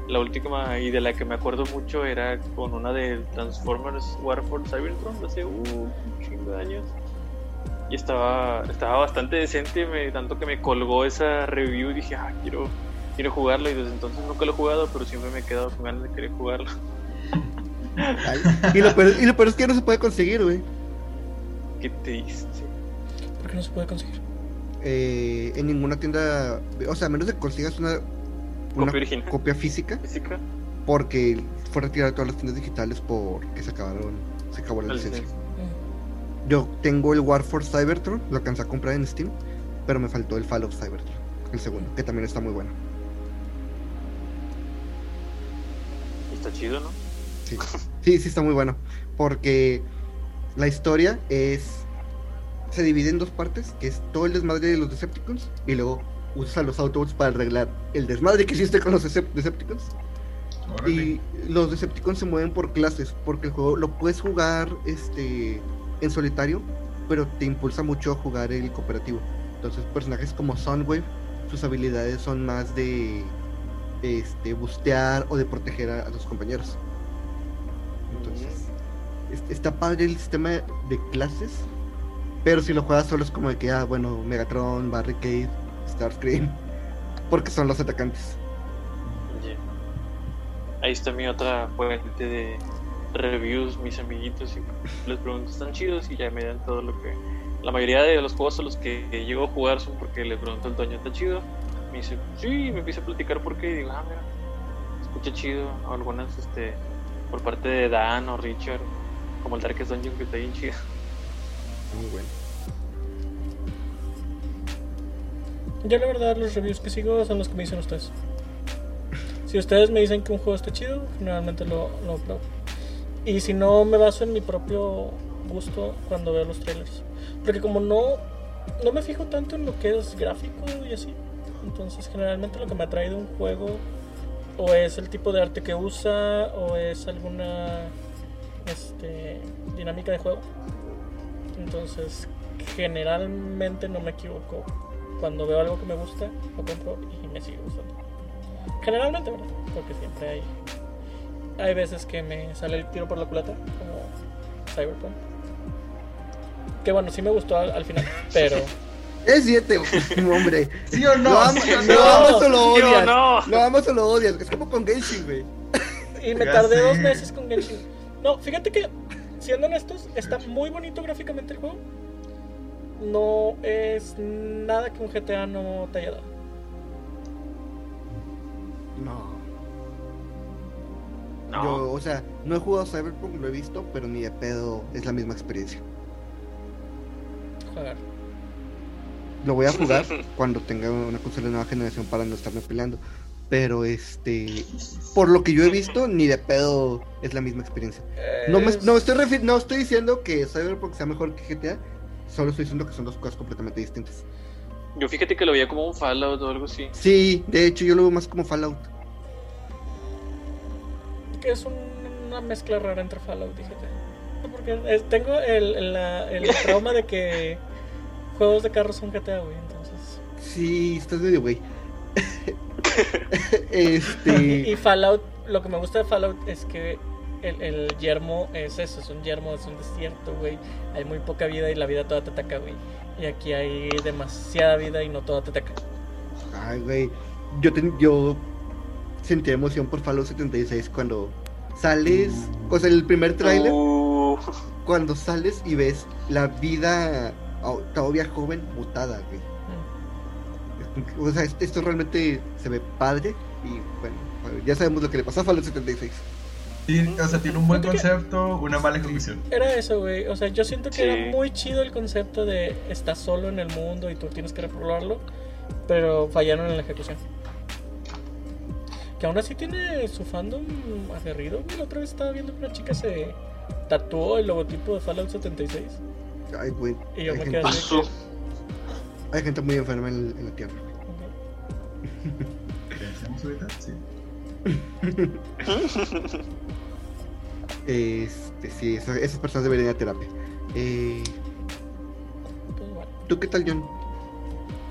La última y de la que me acuerdo mucho era con una de Transformers War for Cybertron hace uh, un chingo de años. Y estaba, estaba bastante decente, me, tanto que me colgó esa review y dije, ah, quiero, quiero jugarlo. Y desde entonces nunca lo he jugado, pero siempre me he quedado con ganas de querer jugarlo. Ay, y, lo peor, y lo peor es que no se puede conseguir, güey. Qué triste. ¿Por qué no se puede conseguir? Eh, en ninguna tienda. O sea, a menos de que consigas una, una Copia original. copia física. Física. Porque fue retirada de todas las tiendas digitales porque se acabaron. Se acabó la La licencia. licencia. Mm. Yo tengo el War for Cybertron, lo alcancé a comprar en Steam, pero me faltó el Fall of Cybertron, el segundo, que también está muy bueno. Y está chido, ¿no? Sí, sí, sí está muy bueno. Porque la historia es. Se divide en dos partes, que es todo el desmadre de los Decepticons, y luego usas a los Autobots para arreglar el desmadre que hiciste con los Decep- Decepticons. Órale. Y los Decepticons se mueven por clases, porque el juego lo puedes jugar este en solitario, pero te impulsa mucho a jugar el cooperativo. Entonces, personajes como Soundwave, sus habilidades son más de este bustear o de proteger a, a tus compañeros. Entonces, es- está padre el sistema de clases, pero si lo juegas solo es como de que, ah, bueno, Megatron, Barricade, Starscream, porque son los atacantes. Yeah. Ahí está mi otra fuente de reviews, mis amiguitos, y les pregunto, ¿están chidos? Y ya me dan todo lo que... La mayoría de los juegos a los que llego a jugar son porque le pregunto al dueño, ¿está chido? Me dice, sí, me empieza a platicar porque y digo, ah, mira, escucha chido. Algunas, este, por parte de Dan o Richard, como el Darkest Dungeon que está bien chido. Muy bueno. Yo la verdad los reviews que sigo son los que me dicen ustedes. Si ustedes me dicen que un juego está chido, generalmente lo, lo aplaudo. Y si no, me baso en mi propio gusto cuando veo los trailers. Porque como no, no me fijo tanto en lo que es gráfico y así. Entonces generalmente lo que me atrae de un juego o es el tipo de arte que usa o es alguna este, dinámica de juego. Entonces generalmente no me equivoco. Cuando veo algo que me gusta, lo compro y me sigue gustando. Generalmente, ¿verdad? Porque siempre hay hay veces que me sale el tiro por la culata, como Cyberpunk. Que bueno, sí me gustó al, al final, pero. Es 7, hombre. ¿Sí o no? Lo amo, ¿Sí o lo no? amo o lo ¿Sí o odias. no? Lo amo o lo odias. Es como con Genshin, güey. Y me tardé dos meses con Genshin. No, fíjate que, siendo honestos, está muy bonito gráficamente el juego. No es nada que un GTA no te haya dado. No. No. Yo, o sea, no he jugado Cyberpunk, lo he visto, pero ni de pedo es la misma experiencia. Jugar. Lo voy a jugar cuando tenga una consola de nueva generación para no estarme peleando. Pero este, por lo que yo he visto, ni de pedo es la misma experiencia. No, me, no, estoy refi- no estoy diciendo que Cyberpunk sea mejor que GTA, solo estoy diciendo que son dos cosas completamente distintas. Yo fíjate que lo veía como un Fallout o algo así. Sí, de hecho yo lo veo más como Fallout. que es un- una mezcla rara entre Fallout y. No, Porque es- tengo el, el- la- el trauma de que juegos de carros son GTA, güey. Entonces. Sí, estás medio güey. Y, este, Fallout, lo que me gusta de Fallout es que el, el yermo es eso, es un yermo, es un desierto, güey. Hay muy poca vida y la vida toda te ataca, güey. Y aquí hay demasiada vida y no toda te ataca. ay, güey, yo, ten- yo sentí emoción por Fallout 76 cuando sales, o sea, el primer tráiler, Uh, cuando sales y ves la vida oh, todavía joven mutada, güey. Mm. O sea, es- esto realmente se ve padre y bueno, ya sabemos lo que le pasó a Fallout 76. Sí, o sea, tiene un buen concepto, una mala ejecución. Era eso, güey. O sea, yo siento que Sí. era muy chido el concepto de estás solo en el mundo y tú tienes que repoblarlo, pero fallaron en la ejecución. Que aún así tiene su fandom aguerrido, güey. La otra vez estaba viendo que una chica se tatuó el logotipo de Fallout 76. Ay, güey, Y yo hay me gente, quedé así Paso. hay gente muy enferma en, en la tierra. ¿Qué hacemos ahorita? Sí. Este, sí, esa- esas personas deberían ir a terapia. Eh. ¿Tú qué tal, John?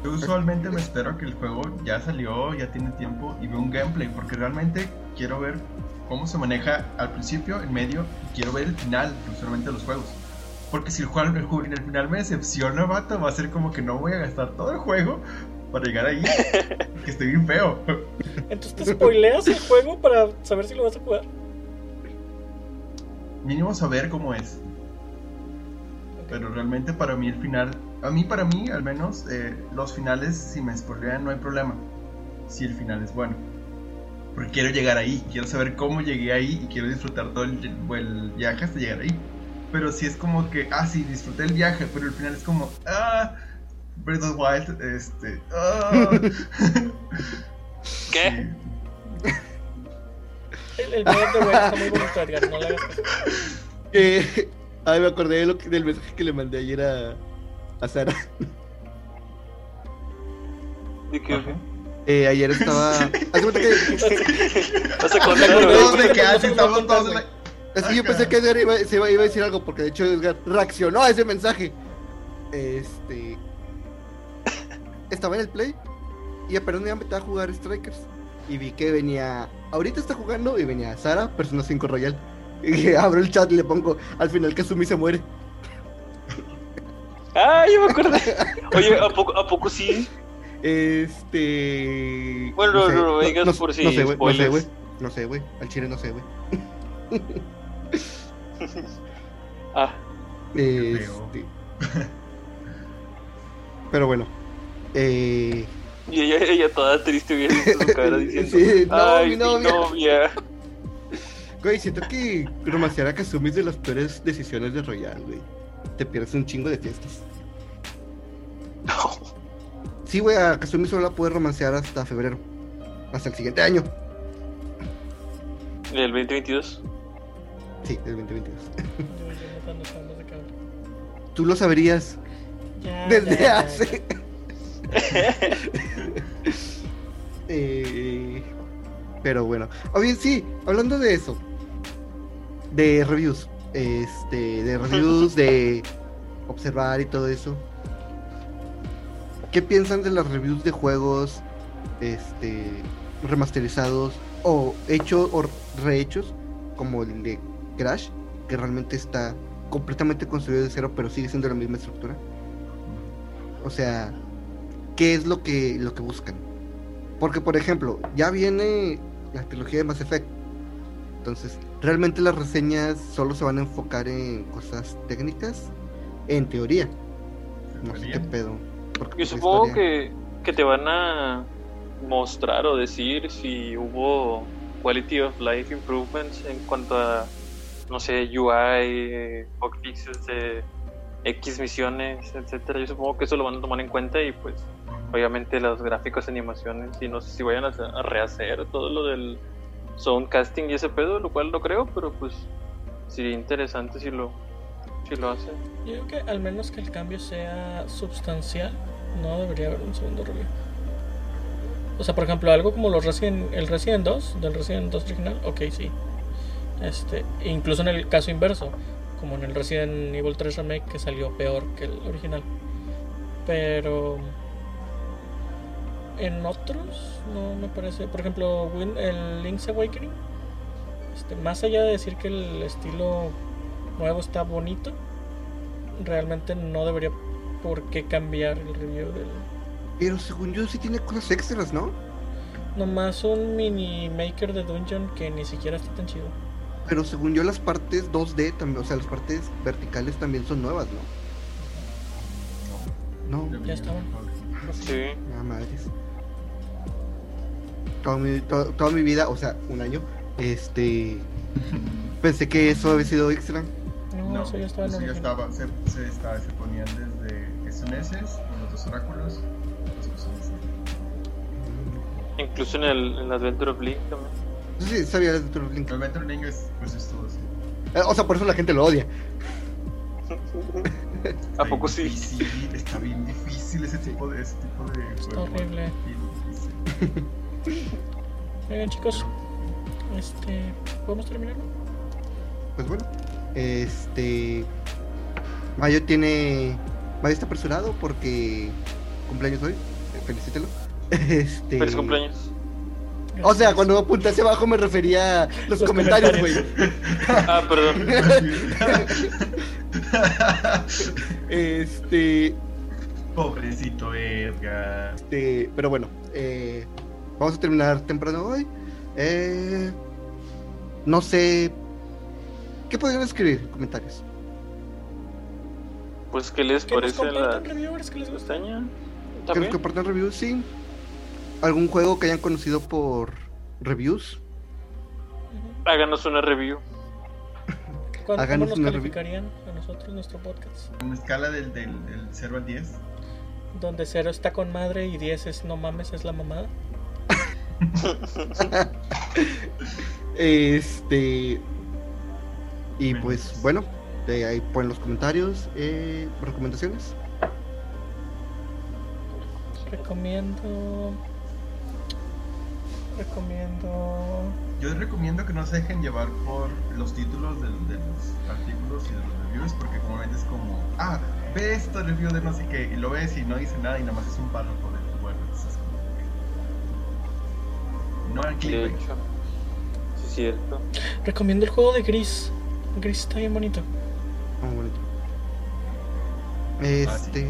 Yo usualmente me espero a que el juego ya salió, ya tiene tiempo y veo un gameplay, porque realmente quiero ver cómo se maneja al principio, en medio, y quiero ver el final, usualmente de los juegos. Porque si el juego el, juego- el final me decepciona, vato, va a ser como que no voy a gastar todo el juego para llegar ahí, que estoy bien feo. Entonces te spoileas el juego para saber si lo vas a jugar. Mínimo saber cómo es. Pero realmente para mí el final, a mí para mí al menos, eh, los finales si me spoilean no hay problema. Si el final es bueno. Porque quiero llegar ahí, quiero saber cómo llegué ahí y quiero disfrutar todo el, el viaje hasta llegar ahí. Pero si es como que, ah, sí, disfruté el viaje, pero el final es como, ah, Breath of the Wild, este, ah. ¿Qué? Sí. El, el video de güey está muy bonito, Edgar. No le hagas. Eh, ay, me acordé de lo que- del mensaje que le mandé ayer a, a Sara. ¿De qué? Ajá. Eh, ayer estaba. Haz cuenta que. Vas a No, contar, no, güey. Todos de que, no ah, estamos todos en la- que yo Ajá. pensé que Edgar iba, se iba, iba a decir algo, porque de hecho Edgar reaccionó a ese mensaje. Este. Estaba en el play y apenas me iba a meter a jugar Strikers. Y vi que venía. Ahorita está jugando y venía Sara, Persona 5 Royal. Y abro el chat y le pongo al final que Sumi se muere. Ah, yo me acordé. Oye, ¿a poco, ¿a poco sí? Este. Bueno, no, no, no me digas por si No sé, güey. No sé, güey. No sé, güey. Al chile no sé, güey. Ah. Este. Pero bueno. Eh, Y ella, ella toda triste hubiera visto su cara diciendo, Sí, no, ay, mi mi novia". Güey, siento que romancear a Kazumi es de las peores decisiones de Royal, güey. Te pierdes un chingo de fiestas. No. Sí, güey, a Kazumi solo la puedes romancear hasta febrero. Hasta el siguiente año. ¿El 2022? Sí, del 2022. Yo- yo no sabemos de qué hablo. Tú lo sabrías Ya, desde ya, ya, hace. Eh, pero bueno. O bien, sí, hablando de eso. De reviews. Este, de reviews, de observar y todo eso. ¿Qué piensan de las reviews de juegos este remasterizados o hechos o rehechos como el de Crash, que realmente está completamente construido de cero, pero sigue siendo la misma estructura? O sea, ¿qué es lo que lo que buscan? Porque por ejemplo, ya viene la trilogía de Mass Effect. Entonces, realmente las reseñas solo se van a enfocar en cosas técnicas, en teoría. No sé qué pedo. porque Yo pues, supongo historia- que, que te van a mostrar o decir si hubo quality of life improvements en cuanto a, no sé, UI, bug fixes de X misiones, etcétera. Yo supongo que eso lo van a tomar en cuenta y pues obviamente los gráficos, animaciones y no sé si vayan a, rehacer todo lo del soundcasting y ese pedo, lo cual no creo, pero pues sería interesante si lo, si lo hacen. Yo creo que al menos que el cambio sea sustancial, no debería haber un segundo review. O sea, por ejemplo, algo como los Resident, el Resident 2, del Resident 2 original, ok, sí. Este, incluso en el caso inverso, como en el Resident Evil 3 Remake que salió peor que el original. Pero en otros no me parece, por ejemplo, Win- el Link's Awakening, este, más allá de decir que el estilo nuevo está bonito, realmente no debería por qué cambiar el review del Pero según yo sí tiene cosas extras, ¿no? nomás un mini maker de dungeon que ni siquiera está tan chido. Pero según yo las partes 2D también, o sea, las partes verticales también son nuevas, ¿no? No, Ya estaban. Sí. nada madres. Toda mi, to- toda mi vida, o sea, un año, este, pensé que eso había sido extra. No, No, eso ya estaba en eso ya estaba, se, se, estaba- se ponían desde que son eses, los dos oráculos. Incluso en el, en el Adventure of Link también. No sé si sabía de Turbo Link. El Adventure Link es, pues es todo así. Eh, O sea, por eso la gente lo odia. ¿A Está poco sí? difícil, está bien difícil ese tipo de, ese tipo de Está juego. horrible. Bien difícil. Oigan, chicos, este, ¿podemos terminar? Pues bueno, este. Mayo tiene. Mayo está apresurado porque cumpleaños hoy. eh, Felicítelo. Este. Feliz cumpleaños. O sea, cuando apunté hacia abajo me refería a los, Los comentarios, güey. Ah, perdón. este, Pobrecito Edgar. este, pero bueno, eh, vamos a terminar temprano hoy. Eh, no sé. ¿Qué podrían escribir en comentarios? Pues, ¿qué les Que nos parece la reviewers que les gusta. Que compartan reviews, sí. ¿Algún juego que hayan conocido por reviews? Háganos una review. ¿Cuándo- ¿Cómo Háganos nos una review. calificarían a nosotros nuestro podcast? En una escala del, del, del 0 al 10. Donde 0 está con madre y 10 es no mames, es la mamada. Este. Y Bueno, pues bueno, de ahí ponen los comentarios, eh, recomendaciones. Recomiendo. Recomiendo. Yo recomiendo que no se dejen llevar por los títulos de, de los artículos y de los reviews, porque como ven es como, ah, ve esto review de no sé qué, y lo ves y no dice nada y nada más es un párrafo No clickbait. hecho. Sí, es cierto. Recomiendo el juego de Gris. Gris está bien bonito. Ah, bonito. Ah. Este.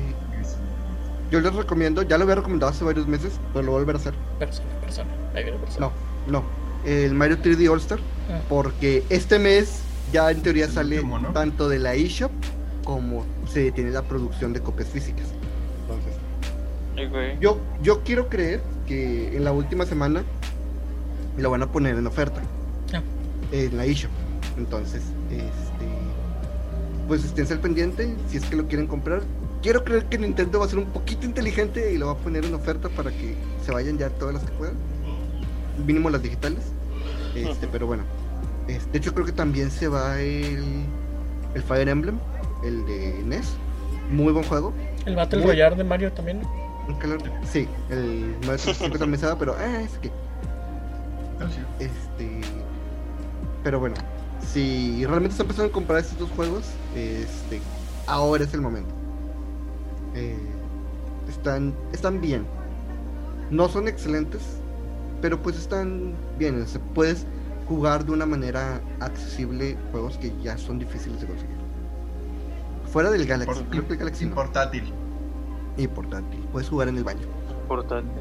Yo les recomiendo, ya lo había recomendado hace varios meses, pero lo voy a volver a hacer. Persona, persona. Ahí viene persona. No, no. El Mario 3D All Star, Ah, porque este mes ya en teoría El sale último, ¿no? tanto de la eShop como se tiene la producción de copias físicas. Entonces. Yo, yo quiero creer que en la última semana lo van a poner en oferta. Ah. En la eShop. Entonces, este. Pues esténse al pendiente si es que lo quieren comprar. Quiero creer que Nintendo va a ser un poquito inteligente y lo va a poner en oferta para que se vayan ya todas las que puedan. Mínimo las digitales. Este, pero bueno. Este, de hecho, creo que también se va el, el Fire Emblem, el de NES. Muy buen juego. El Battle Royale de Mario también. Sí, el Mario 65 también se va, pero ah, es que Este. Pero bueno, si realmente están empezando a comprar estos dos juegos, este, ahora es el momento. Eh, están, están bien. No son excelentes, pero pues están bien. O sea, puedes jugar de una manera accesible juegos que ya son difíciles de conseguir. Fuera del Galaxy, Por- creo que el Galaxy y no. portátil. Y portátil. Puedes jugar en el baño. Importante.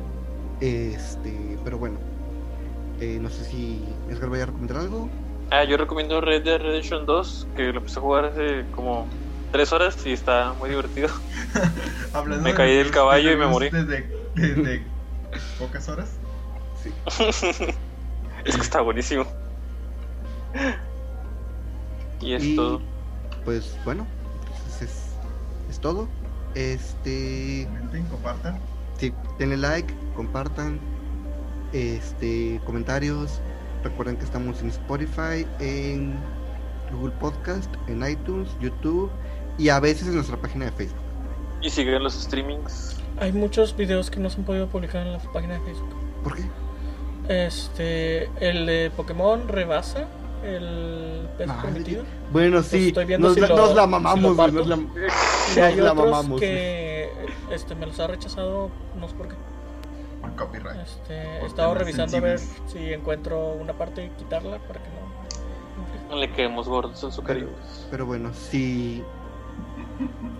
Este, pero bueno. Eh, no sé si Edgar vaya a recomendar algo. Ah, yo recomiendo Red Dead Redemption 2, que lo empecé a jugar hace como 3 horas y está muy divertido. Me de caí del caballo de y me morí. Desde, desde pocas horas. Sí. Es que está buenísimo. Y es Y, todo. Pues bueno, entonces es, es todo. Este, Comenten, compartan. sí, denle like, compartan, este, comentarios. Recuerden que estamos en Spotify, en Google Podcast, en iTunes, YouTube y a veces en nuestra página de Facebook. Y siguen los streamings. Hay muchos videos que no se han podido publicar en la página de Facebook. ¿Por qué? Este, el de Pokémon rebasa el peso permitido. Bueno, sí, estoy viendo nos, si la, lo- nos la si mamamos, lo güey, parto. nos la- Y hay la otros mamamos, que este, me los ha rechazado, no sé por qué. Por copyright. Este, he estado revisando a ver sensibles. si encuentro una parte y quitarla para que no. No le quedemos gordos en su cariño. Pero bueno, si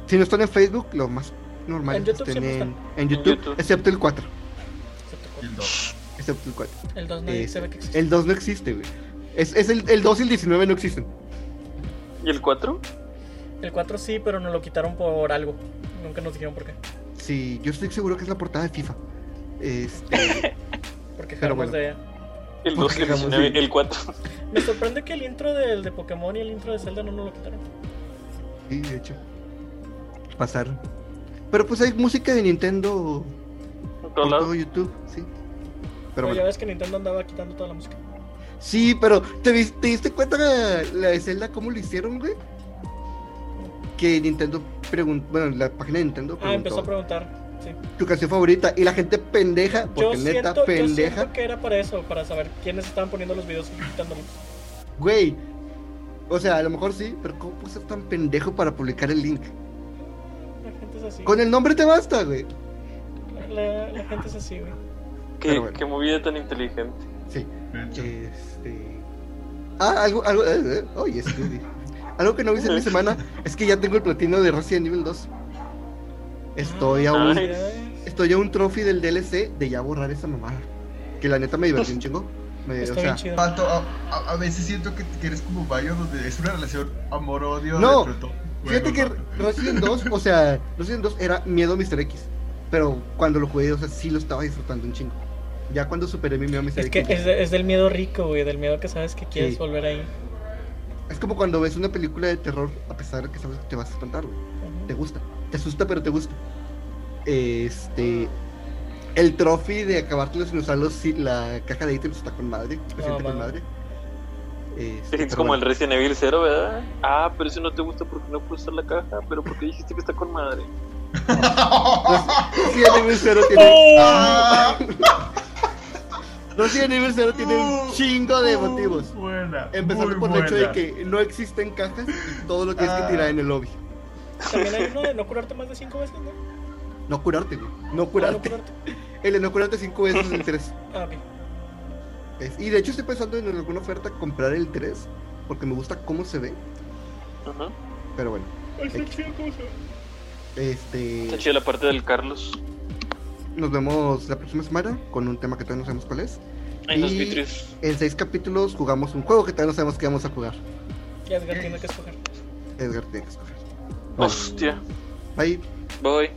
si no están en Facebook, lo más normal En es que YouTube estén en, en YouTube, YouTube. excepto el 4, Y el 2. excepto el 4. El 2 nadie Es- se ve que existe. el 2 no existe, güey. Es, es el, el 2 y el 19 no existen. ¿Y el 4? El 4 sí, pero nos lo quitaron por algo. Nunca nos dijeron por qué. Sí, yo estoy seguro que es la portada de FIFA. Este, Porque Pero bueno. de. El Porque 2 y el digamos, 19, sí. el 4. Me sorprende que el intro del de Pokémon y el intro de Zelda no nos lo quitaron. sí, de hecho. Pasaron. Pero pues hay música de Nintendo En por todo YouTube, sí. Pero Pero ya ves que Nintendo andaba quitando toda la música. Sí, pero ¿te, vis- te diste cuenta la, la de Zelda cómo lo hicieron, güey? Que Nintendo preguntó, bueno, la página de Nintendo Ah, empezó a preguntó preguntar. Sí. tu canción favorita y la gente pendeja, Yo porque neta siento, yo pendeja, siento que era para eso, para saber quiénes estaban poniendo los videos y quitándolos. güey. O sea, a lo mejor sí, pero ¿cómo puedes ser tan pendejo para publicar el link? La gente es así. Con el nombre te basta, güey. La, la gente es así, güey. Qué, bueno. qué movida tan inteligente. Sí. Este. Ah, algo, algo. eh, eh. Algo que no hice en mi semana es que ya tengo el platino de Resident Evil 2. Estoy a un. Ay. Estoy a un trophy del DLC de ya borrar esa mamada. Que la neta me divertí un chingo. Me- o sea. Pato, a, a- a veces siento que, que eres como Bayo, donde es una relación amor-odio. No, de. Fíjate que Resident 2, o sea, Resident 2 era miedo a Mr. X. Pero cuando lo jugué, o sea, sí lo estaba disfrutando un chingo. Ya cuando superé mi miedo a Mr. Es que X. es, de- es del miedo rico, güey, del miedo que sabes que quieres Sí. volver ahí. Es como cuando ves una película de terror, a pesar de que sabes que te vas a espantar, güey. Te gusta. Te asusta, pero te gusta. Este. El trophy de acabártelo sin usar los- sí, la caja de ítems está con madre. Se No, siente con madre. Este, Te sientes pero como el. Resident Evil 0, ¿verdad? Ah, pero eso no te gusta porque no puedes usar la caja. Pero porque dijiste que está con madre. Resident Evil 0 tiene. Ah, Resident Evil 0 tiene un chingo de motivos. Buena. Empezando por el hecho de que no existen cajas y todo lo tienes Ah. que tirar en el lobby. También hay uno de no curarte más de cinco veces, ¿no? No curarte, güey. No Ah, no curarte. curarte. El de no curarte 5 veces es el 3. Ah, ok. Es- Y de hecho estoy pensando en alguna oferta comprar el 3 porque me gusta cómo se ve. Ajá. Pero bueno, está chido cómo se ve. este Está chida la parte del Carlos. nos vemos la próxima semana con un tema que todavía no sabemos cuál es. Los Y- vitrios. En seis capítulos jugamos un juego que todavía no sabemos qué vamos a jugar. Ya Edgar tiene que escoger. Edgar tiene que escoger. Bueno, Hostia. bye. Voy.